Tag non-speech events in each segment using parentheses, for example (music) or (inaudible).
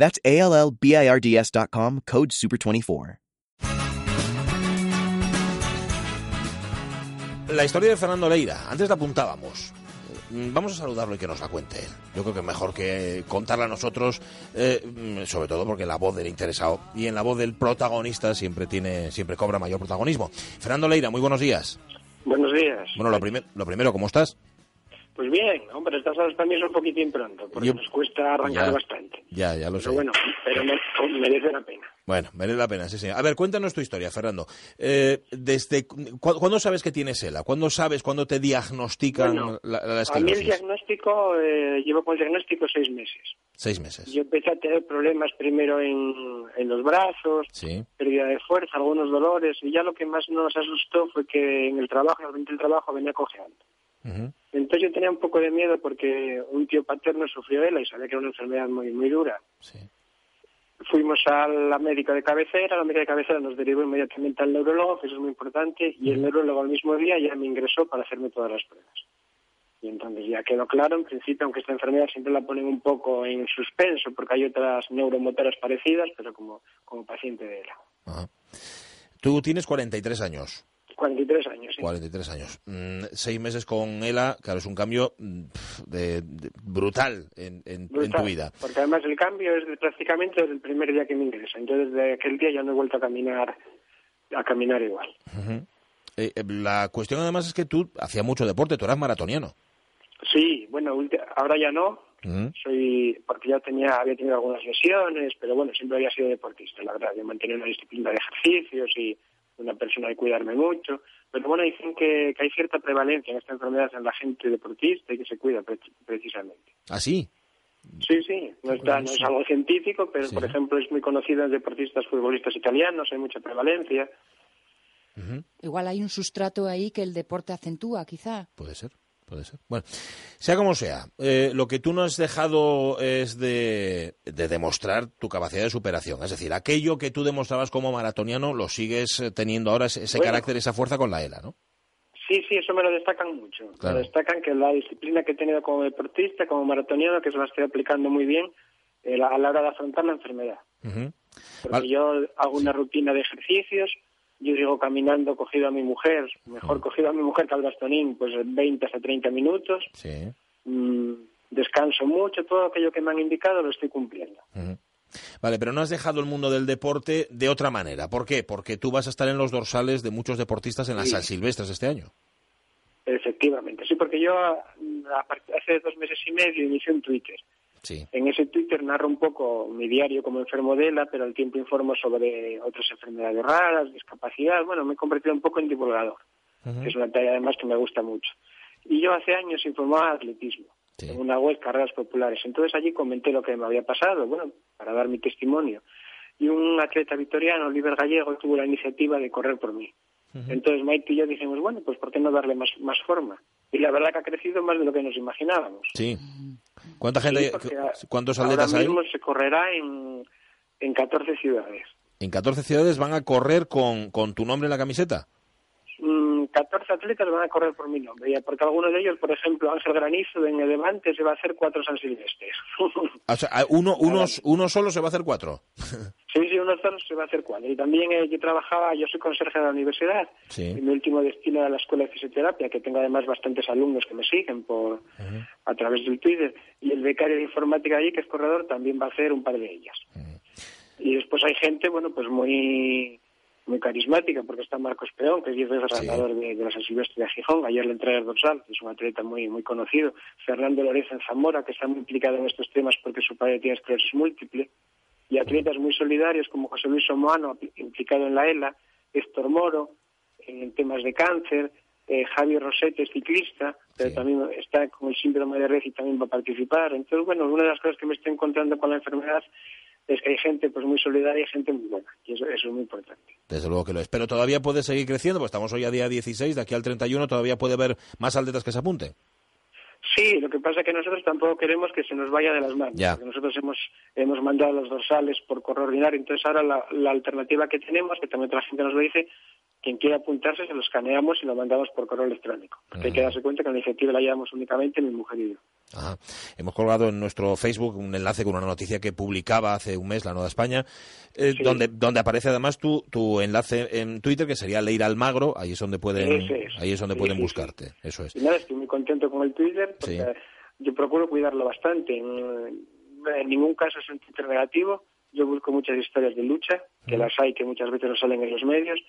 That's A L L B I R D S.com, code SUPER24. La historia de Fernando Leira, antes la apuntábamos. Mm, Vamos a saludarlo y que nos la cuente él. Yo creo que mejor que contarla a nosotros, eh, sobre todo porque la voz del interesado y en la voz del protagonista siempre tiene, siempre cobra mayor protagonismo. Fernando Leira, muy buenos días. Buenos días. Bueno, lo, primer- lo primero, ¿cómo estás? Pues bien, hombre, estas horas también son un poquitín pronto, porque Yo- nos cuesta arrancar Ya. bastante. Ya, ya lo sé. Pero bueno, pero me- merece la pena. Bueno, merece la pena, sí, señor. A ver, cuéntanos tu historia, Fernando. Eh, desde cu- ¿Cuándo sabes que tienes ELA? ¿Cuándo sabes, cuándo te diagnostican Bueno, la, la A mí el esclerosis? diagnóstico, eh, llevo con el diagnóstico seis meses. Seis meses. Yo empecé a tener problemas primero en, en los brazos, Sí. pérdida de fuerza, algunos dolores, y ya lo que más nos asustó fue que en el trabajo, en el trabajo venía cojeando. Ujú. Entonces yo tenía un poco de miedo porque un tío paterno sufrió ELA y sabía que era una enfermedad muy, muy dura. Sí. Fuimos a la médica de cabecera, la médica de cabecera nos derivó inmediatamente al neurólogo, que eso es muy importante, y el neurólogo al mismo día ya me ingresó para hacerme todas las pruebas. Y entonces ya quedó claro, en principio, aunque esta enfermedad siempre la ponen un poco en suspenso, porque hay otras neuromotoras parecidas, pero como, como paciente de ELA. Ajá. Tú tienes 43 años. 43 años, sí. 43 años. Mm, seis meses con ELA, claro, es un cambio de- de- brutal en, en- en Brutal, tu vida. Porque además el cambio es de- prácticamente desde el primer día que me ingresa. Entonces desde aquel día ya no he vuelto a caminar a caminar igual. Eh, eh, la cuestión además es que tú hacías mucho deporte, tú eras maratoniano. Sí, bueno, ahora ya no, soy porque ya tenía había tenido algunas lesiones pero bueno siempre había sido deportista la verdad yo mantenía una disciplina de ejercicios y una persona de cuidarme mucho pero bueno dicen que, que hay cierta prevalencia en esta enfermedad en la gente deportista y que se cuida pre- precisamente ¿Ah, sí? sí sí no está no es algo científico pero Sí. por ejemplo es muy conocido en deportistas futbolistas italianos hay mucha prevalencia. Igual hay un sustrato ahí que el deporte acentúa, quizá. Puede ser, puede ser. Bueno, sea como sea, eh, lo que tú no has dejado es de, de demostrar tu capacidad de superación. Es decir, aquello que tú demostrabas como maratoniano lo sigues eh, teniendo ahora, ese, Bueno. carácter, esa fuerza con la ELA, ¿no? Sí, sí, eso me lo destacan mucho. Claro. Me destacan que la disciplina que he tenido como deportista, como maratoniano, que se la estoy aplicando muy bien eh, a la hora de afrontar la enfermedad. Porque Vale. yo hago una rutina de ejercicios, yo sigo caminando cogido a mi mujer, mejor cogido a mi mujer que al bastonín, pues 20 hasta 30 minutos, Sí. Mm, descanso mucho, todo aquello que me han indicado lo estoy cumpliendo. Vale, pero no has dejado el mundo del deporte de otra manera. ¿Por qué? Porque tú vas a estar en los dorsales de muchos deportistas en las Sí. San Silvestres este año. Efectivamente, sí, porque yo a- a part- hace dos meses y medio inicié un Twitter. Sí. En ese Twitter narro un poco mi diario como enfermo de ELA, pero al tiempo informo sobre otras enfermedades raras, discapacidad. Bueno, me he convertido un poco en divulgador, que es una tarea además que me gusta mucho. Y yo hace años informaba de atletismo Sí. en una web, Carreras Populares. Entonces allí comenté lo que me había pasado, bueno, para dar mi testimonio. Y un atleta victoriano, Oliver Gallego, tuvo la iniciativa de correr por mí. Entonces Maite y yo dijimos, bueno, pues ¿por qué no darle más, más forma? Y la verdad que ha crecido más de lo que nos imaginábamos. Sí. ¿Cuánta Sí, gente, a- cuántos ahora atletas hay? mismo se correrá en, en 14 ciudades. En 14 ciudades van a correr con, con tu nombre en la camiseta. Mm, 14 atletas van a correr por mi nombre, porque algunos de ellos, por ejemplo, Ángel Granizo en el Levante se va a hacer cuatro San Silvestres. (laughs) O sea, a- uno, unos, uno solo se va a hacer cuatro. sí, se va a hacer cuatro. Y también eh, yo trabajaba, yo soy conserje de la universidad, Sí. y mi último destino era la Escuela de Fisioterapia, que tengo además bastantes alumnos que me siguen por a través del Twitter, y el becario de informática allí, que es corredor, también va a hacer un par de ellas. Y después hay gente, bueno, pues muy muy carismática, porque está Marcos Peón, que es diez veces Sí. ganador de, de la San Silvestre de Gijón, ayer le entrega el dorsal, que es un atleta muy muy conocido, Fernando Loreza en Zamora, que está muy implicado en estos temas porque su padre tiene esclerosis múltiple, y atletas muy solidarios como José Luis Somoano, implicado en la ELA, Héctor Moro, en temas de cáncer, eh, Javi Rosete es ciclista, pero Sí. también está con el síndrome de Red y también va a participar. Entonces, bueno, una de las cosas que me estoy encontrando con la enfermedad es que hay gente pues muy solidaria y gente muy buena, y eso, eso es muy importante. Desde luego que lo es. Pero todavía puede seguir creciendo, pues estamos hoy a día 16, de aquí al 31 todavía puede haber más atletas que se apunten. Sí, lo que pasa es que nosotros tampoco queremos que se nos vaya de las manos. Ya. Porque nosotros hemos, hemos mandado los dorsales por correo ordinario, entonces ahora la, la alternativa que tenemos, que también otra gente nos lo dice, quien quiera apuntarse se lo escaneamos y lo mandamos por correo electrónico. Porque hay que darse cuenta que la iniciativa la llevamos únicamente mi mujer y yo. Ajá. Hemos colgado en nuestro Facebook un enlace con una noticia que publicaba hace un mes la Nueva España, eh, Sí. donde, donde aparece además tu, tu enlace en Twitter, que sería Leira Almagro, ahí es donde pueden, es. ahí es donde Sí, pueden sí. buscarte, eso es. Y nada, estoy muy contento con el Twitter porque Sí. yo procuro cuidarlo bastante. En, en ningún caso es un Twitter negativo. Yo busco muchas historias de lucha, que las hay que muchas veces no salen en los medios.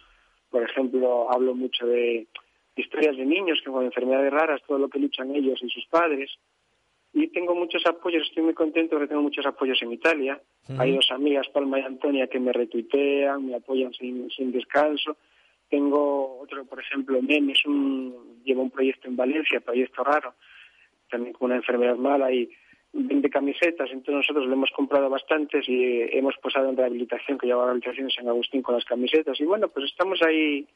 Por ejemplo, hablo mucho de historias de niños que con enfermedades raras, todo lo que luchan ellos y sus padres. Y tengo muchos apoyos, estoy muy contento porque tengo muchos apoyos en Italia. Hay dos amigas, Palma y Antonia, que me retuitean, me apoyan sin, sin descanso. Tengo otro, por ejemplo, Meme, es un, lleva un proyecto en Valencia, proyecto raro, también con una enfermedad mala y vende camisetas, entonces nosotros le hemos comprado bastantes y eh, hemos posado en rehabilitación, que lleva rehabilitación en San Agustín con las camisetas. Y bueno, pues estamos ahí,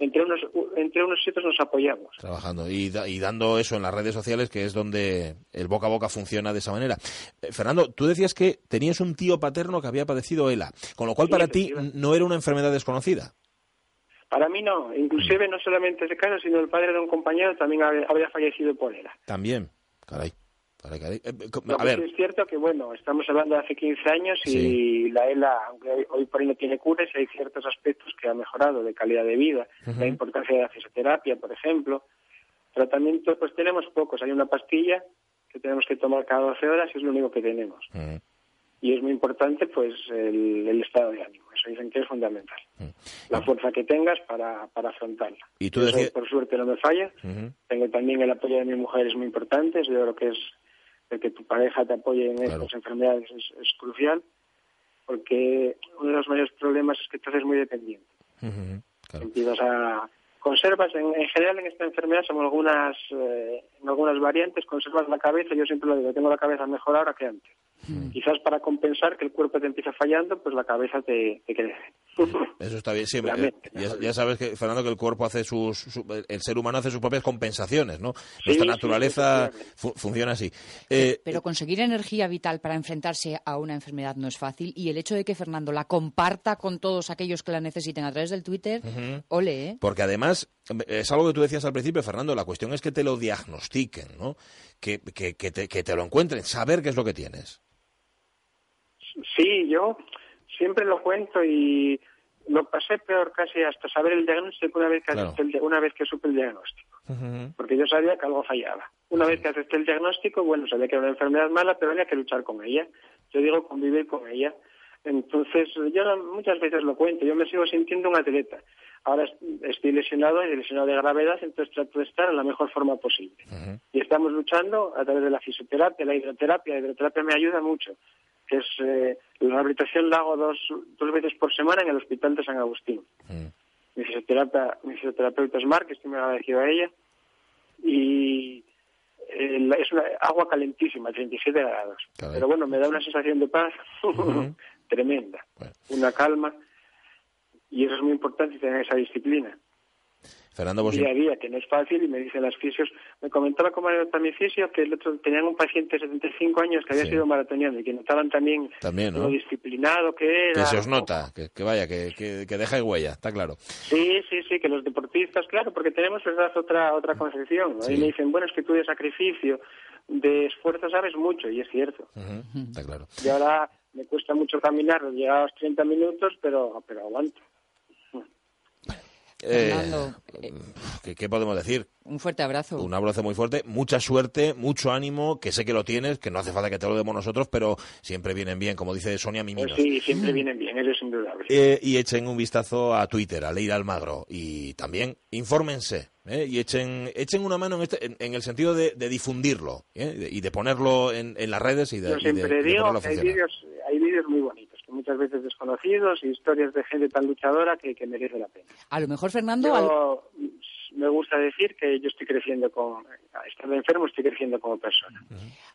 entre unos, entre unos y otros nos apoyamos. Trabajando y, da- y dando eso en las redes sociales, que es donde el boca a boca funciona de esa manera. Eh, Fernando, tú decías que tenías un tío paterno que había padecido ELA, con lo cual Sí, para ti no era una enfermedad desconocida. Para mí no, inclusive no solamente ese caso, sino el padre de un compañero también había, había fallecido por ELA. También, caray. caray, caray. Eh, a ver, sí es cierto que, bueno, estamos hablando de hace 15 años y Sí. la ELA, aunque hoy, por hoy no tiene cura, sí hay ciertos aspectos que ha mejorado de calidad de vida. La importancia de la fisioterapia, por ejemplo. Tratamiento, pues tenemos pocos. Hay una pastilla que tenemos que tomar cada 12 horas y es lo único que tenemos. mm, Y es muy importante, pues, el, el estado de ánimo. Eso dicen que es fundamental. La fuerza que tengas para, para afrontarla. Y tú Eso, decías- por suerte, no me falla. Tengo también el apoyo de mi mujer, es muy importante. Yo creo que es el que tu pareja te apoye en Claro. estas enfermedades es, es crucial, porque uno de los mayores problemas es que te haces muy dependiente. Claro. Empiezas a conservas en, en general en esta enfermedad son algunas eh, en algunas variantes conservas la cabeza yo siempre lo digo tengo la cabeza mejor ahora que antes quizás para compensar que el cuerpo te empieza fallando pues la cabeza te, te crece (laughs) Eso está bien, sí. Eh, ya, ya sabes que, Fernando, que el cuerpo hace sus, su- el ser humano hace sus propias compensaciones, ¿no? Nuestra sí, naturaleza fu- funciona así. Eh, Pero conseguir energía vital para enfrentarse a una enfermedad no es fácil y el hecho de que Fernando la comparta con todos aquellos que la necesiten a través del Twitter, ole, ¿eh? Porque además, es algo que tú decías al principio, Fernando, la cuestión es que te lo diagnostiquen, ¿no? Que, que, que te, que te lo encuentren, saber qué es lo que tienes. Sí, yo siempre lo cuento y lo pasé peor casi hasta saber el diagnóstico una vez que, Claro. el una vez que supe el diagnóstico. Porque yo sabía que algo fallaba. Una vez que acepté el diagnóstico, bueno, sabía que era una enfermedad mala, pero había que luchar con ella. Yo digo convivir con ella. Entonces, yo muchas veces lo cuento, yo me sigo sintiendo un atleta. Ahora es- estoy lesionado y lesionado de gravedad, entonces trato de estar en la mejor forma posible. Y estamos luchando a través de la fisioterapia, la hidroterapia. La hidroterapia me ayuda mucho. Es, eh, la rehabilitación la hago dos, dos veces por semana en el Hospital de San Agustín. Mi, fisioterapia, mi fisioterapeuta es Mar, que estoy muy agradecido a ella. Y eh, es una agua calentísima, 37 grados. Pero bueno, me da una sensación de paz (laughs) tremenda, Bueno. una calma. Y eso es muy importante, tener esa disciplina Fernando, pues, día a día, que no es fácil, y me dicen las fisios, me comentaba como anécdota mi fisio que el otro, tenían un paciente de 75 años que había Sí. sido maratoniano y que notaban también, También, ¿no? lo disciplinado que era. que se os nota, que, que vaya, que, que, que deja huella, está claro. Sí, sí, sí, que los deportistas, claro, porque tenemos verdad otra otra concepción. ¿no? Sí. Y me dicen, bueno, es que tú de sacrificio, de esfuerzo sabes mucho, y es cierto. Está claro. Y ahora me cuesta mucho caminar, llegar a los 30 minutos, pero, pero aguanto. Eh, Fernando, eh, ¿qué, qué podemos decir? un fuerte abrazo. Un abrazo muy fuerte, mucha suerte, mucho ánimo, que sé que lo tienes, que no hace falta que te lo demos nosotros, pero siempre vienen bien, como dice Sonia Pues Miminos. sí, siempre vienen bien, eso es indudable. Eh, y echen un vistazo a Twitter, a Leira Almagro, y también infórmense, ¿eh? y echen, echen una mano en, este, en, en el sentido de, de difundirlo, ¿eh? y de ponerlo en, en las redes y de, Yo de- siempre y de digo ponerlo a que hay vídeos, hay vídeos muy bonitos, muchas veces desconocidos, y historias de gente tan luchadora que, que merece la pena. A lo mejor, Fernando, al- Yo me gusta decir que yo estoy creciendo como, estando enfermo, estoy creciendo como persona.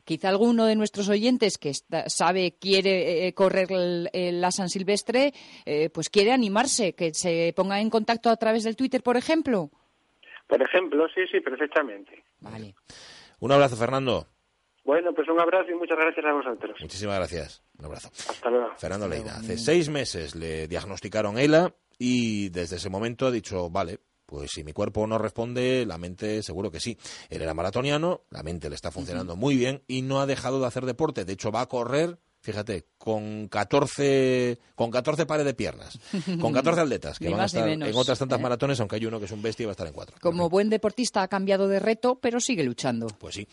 Quizá alguno de nuestros oyentes que sabe, quiere eh, correr la San Silvestre, eh, pues quiere animarse, que se ponga en contacto a través del Twitter, por ejemplo. Por ejemplo, sí, sí, perfectamente. Vale. Un abrazo, Fernando. Bueno, pues un abrazo y muchas gracias a vosotros. Muchísimas gracias. Un abrazo. Hasta luego. Fernando Leida. Hace seis meses le diagnosticaron ELA y desde ese momento ha dicho, vale, pues si mi cuerpo no responde, la mente seguro que sí. Él era maratoniano, la mente le está funcionando muy bien y no ha dejado de hacer deporte. De hecho, va a correr, fíjate, con 14, con 14 pares de piernas, con 14 atletas que van a estar en otras tantas ¿eh? maratones, aunque hay uno que es un bestia y va a estar en cuatro. Como buen deportista ha cambiado de reto, pero sigue luchando. Pues sí.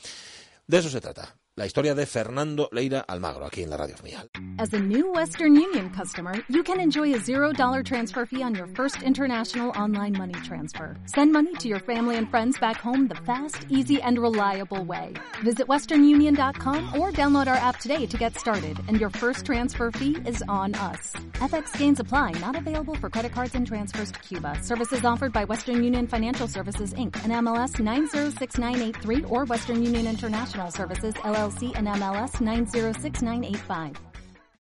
De eso se trata. La historia de Fernando Leira Almagro, aquí en la Radio Mial. As a new Western Union customer, you can enjoy a $0 transfer fee on your first international online money transfer. Send money to your family and friends back home the fast, easy, and reliable way. Visit westernunion.com or download our app today to get started, and your first transfer fee is on us. FX gains apply, not available for credit cards and transfers to Cuba. Services offered by Western Union Financial Services, Inc., and MLS 906983 or Western Union International Services, LLC. LLC and MLS 906985.